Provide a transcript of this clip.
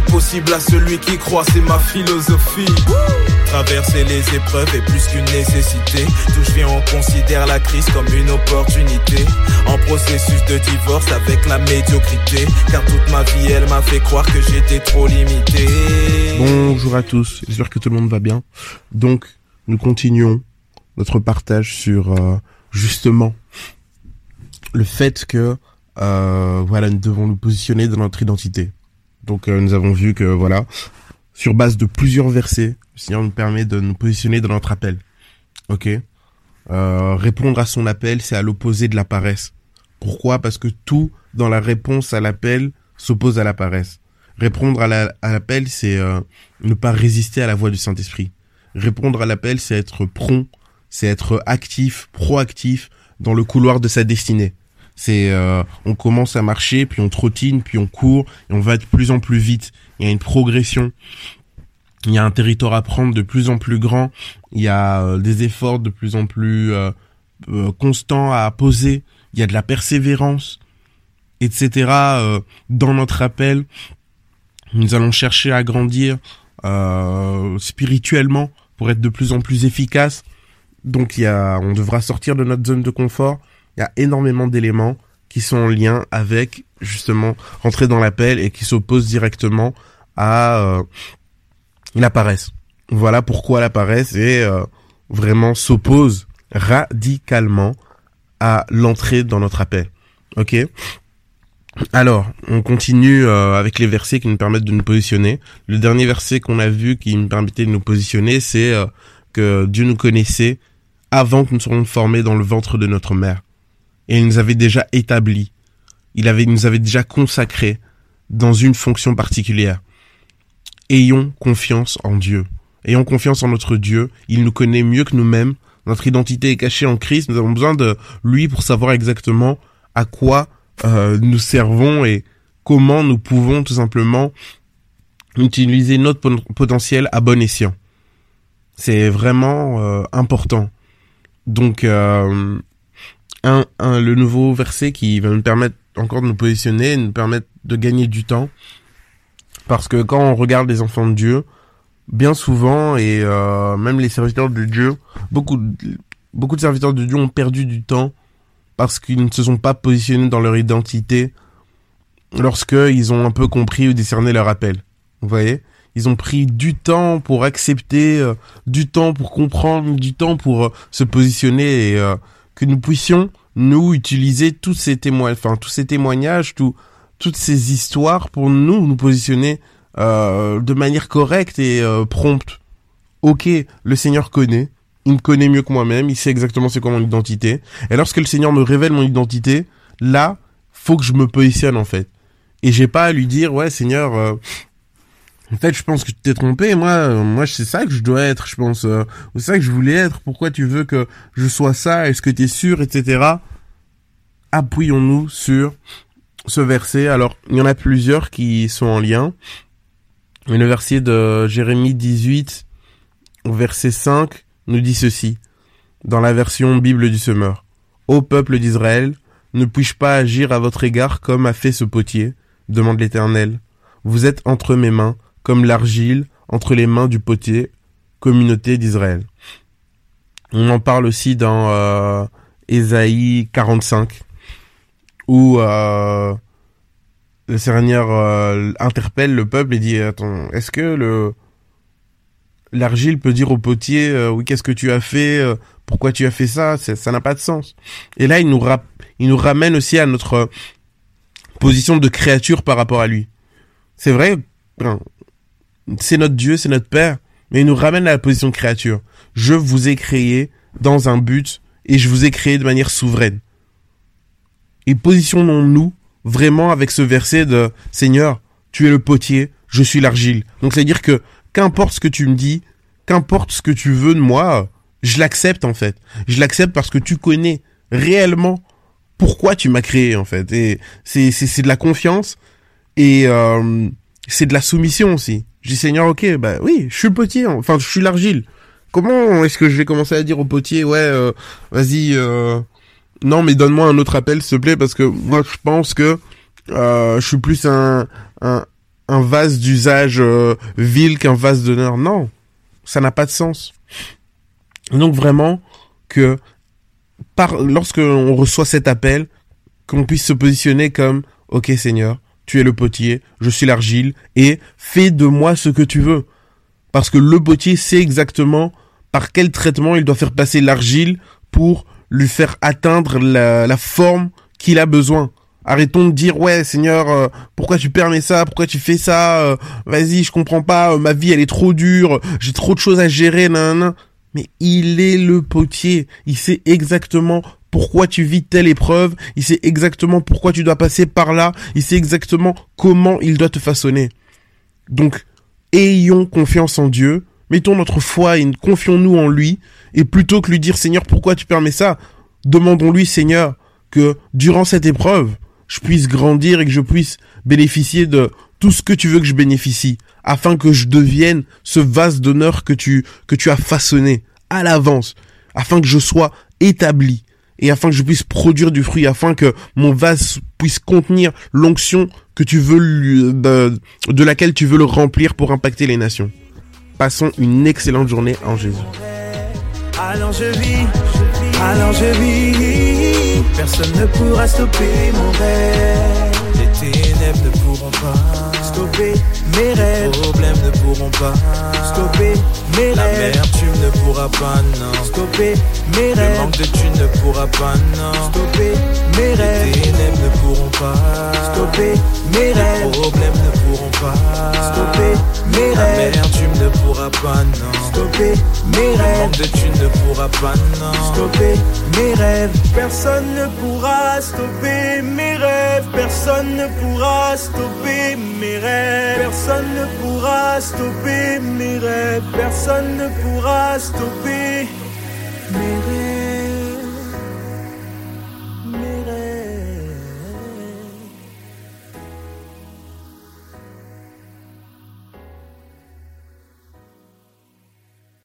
possible à celui qui croit, c'est ma philosophie. Traverser les épreuves est plus qu'une nécessité. D'où je viens, on considère la crise comme une opportunité. En processus de divorce avec la médiocrité. Car toute ma vie, elle m'a fait croire que j'étais trop limité. Bonjour à tous, j'espère que tout le monde va bien. Donc, nous continuons notre partage sur euh, justement le fait que euh, voilà, nous devons nous positionner dans notre identité. Donc, euh, nous avons vu que voilà, sur base de plusieurs versets, le Seigneur nous permet de nous positionner dans notre appel. Ok? Euh, Répondre à son appel, c'est à l'opposé de la paresse. Pourquoi? Parce que tout dans la réponse à l'appel s'oppose à la paresse. Répondre à l'appel, c'est euh, ne pas résister à la voix du Saint-Esprit. Répondre à l'appel, c'est être prompt, c'est être actif, proactif dans le couloir de sa destinée. C'est euh, on commence à marcher, puis on trottine, puis on court, et on va de plus en plus vite. Il y a une progression. Il y a un territoire à prendre de plus en plus grand. Il y a euh, des efforts de plus en plus euh, constants à poser. Il y a de la persévérance, etc. dans notre appel, nous allons chercher à grandir spirituellement pour être de plus en plus efficace. Donc il y a, on devra sortir de notre zone de confort il y a énormément d'éléments qui sont en lien avec justement rentrer dans l'appel et qui s'opposent directement à euh, la paresse. Voilà pourquoi la paresse est euh, vraiment s'oppose radicalement à l'entrée dans notre appel. Ok? Alors, on continue euh, avec les versets qui nous permettent de nous positionner. Le dernier verset qu'on a vu qui nous permettait de nous positionner, c'est que Dieu nous connaissait avant que nous soyons formés dans le ventre de notre mère et il nous avait déjà établi. Il avait, nous avait déjà consacré dans une fonction particulière. Ayons confiance en Dieu. Ayons confiance en notre Dieu. Il nous connaît mieux que nous-mêmes. Notre identité est cachée en Christ. Nous avons besoin de lui pour savoir exactement à quoi euh, nous servons et comment nous pouvons tout simplement utiliser notre potentiel à bon escient. C'est vraiment euh, important. Donc, euh, un, le nouveau verset qui va nous permettre encore de nous positionner, nous permettre de gagner du temps. Parce que quand on regarde les enfants de Dieu, bien souvent, et euh, même les serviteurs de Dieu, beaucoup, beaucoup de serviteurs de Dieu ont perdu du temps parce qu'ils ne se sont pas positionnés dans leur identité lorsqu'ils ont un peu compris ou discerné leur appel. Vous voyez? Ils ont pris du temps pour accepter, euh, du temps pour comprendre, du temps pour euh, se positionner et que nous puissions nous utiliser tous ces témoignages, enfin tous ces témoignages, tout, toutes ces histoires pour nous nous positionner euh, de manière correcte et euh, prompte. Ok, le Seigneur connaît, il me connaît mieux que moi-même, il sait exactement c'est quoi mon identité. Et lorsque le Seigneur me révèle mon identité, là, faut que je me positionne en fait. Et j'ai pas à lui dire ouais Seigneur, euh, en fait, je pense que tu t'es trompé. Moi, euh, moi, c'est ça que je dois être. Je pense, euh, c'est ça que je voulais être. Pourquoi tu veux que je sois ça? Est-ce que tu es sûr, etc. Appuyons-nous sur ce verset. Alors, il y en a plusieurs qui sont en lien. Mais le verset de Jérémie 18, verset 5, nous dit ceci, dans la version Bible du Semeur. Ô peuple d'Israël, ne puis-je pas agir à votre égard comme a fait ce potier? demande l'Éternel. Vous êtes entre mes mains, comme l'argile entre les mains du potier, communauté d'Israël. On en parle aussi dans euh, Ésaïe 45, où euh, le Seigneur euh, interpelle le peuple et dit attends, est-ce que le l'argile peut dire au potier euh, oui qu'est-ce que tu as fait, pourquoi tu as fait ça, ça n'a pas de sens. Et là il nous ramène aussi à notre position de créature par rapport à lui. C'est vrai, c'est notre Dieu, c'est notre Père, mais il nous ramène à la position de créature. Je vous ai créé dans un but et je vous ai créé de manière souveraine. Et positionnons-nous vraiment avec ce verset de Seigneur, tu es le potier, je suis l'argile. Donc c'est-à-dire que qu'importe ce que tu me dis, qu'importe ce que tu veux de moi, je l'accepte en fait. Je l'accepte parce que tu connais réellement pourquoi tu m'as créé en fait. Et c'est c'est de la confiance et euh, c'est de la soumission aussi. Je dis Seigneur, ok, bah oui, je suis le potier, enfin je suis l'argile. Comment est-ce que je vais commencer à dire au potier, ouais, euh, vas-y, euh, Non, mais donne-moi un autre appel, s'il te plaît, parce que moi, je pense que euh, je suis plus un, un, un vase d'usage euh, vil qu'un vase d'honneur. Non, ça n'a pas de sens. Donc vraiment que par lorsque on reçoit cet appel, qu'on puisse se positionner comme OK Seigneur, tu es le potier, je suis l'argile et fais de moi ce que tu veux. Parce que le potier sait exactement par quel traitement il doit faire passer l'argile pour lui faire atteindre la, forme qu'il a besoin. Arrêtons de dire ouais Seigneur, euh, pourquoi tu permets ça, pourquoi tu fais ça, euh, vas-y je comprends pas, euh, ma vie elle est trop dure, j'ai trop de choses à gérer, nan, Mais il est le potier, il sait exactement pourquoi tu vis telle épreuve, il sait exactement pourquoi tu dois passer par là, il sait exactement comment il doit te façonner. Donc ayons confiance en Dieu, mettons notre foi et confions-nous en lui, et plutôt que lui dire Seigneur pourquoi tu permets ça, demandons-lui Seigneur que durant cette épreuve, je puisse grandir et que je puisse bénéficier de tout ce que tu veux que je bénéficie, afin que je devienne ce vase d'honneur que tu, que tu as façonné à l'avance, afin que je sois établi, et afin que je puisse produire du fruit, afin que mon vase puisse contenir l'onction que tu veux, de, laquelle tu veux le remplir pour impacter les nations. Passons une excellente journée en Jésus. Alors je vis, alors je vis, personne ne pourra stopper mon rêve. Ténèbres ne pourront pas stopper mes rêves. Les problèmes ne pourront pas stopper mes La rêves. La tu ne pourras pas, non. Stopper mes rêves. Le manque de tu ne pourras pas, non. Stopper mes rêves. Les ténèbres ne pourront pas stopper mes rêves. Les problèmes ne pourront pas stopper mes rêves. La tu ne pourras pas, non. Stopper mes rêves. Tu ne pourras pas, non. Stopper mes rêves. Personne ne pourra stopper mes rêves. Personne ne pourra stopper mes rêves. Personne ne pourra stopper mes rêves. Personne ne pourra stopper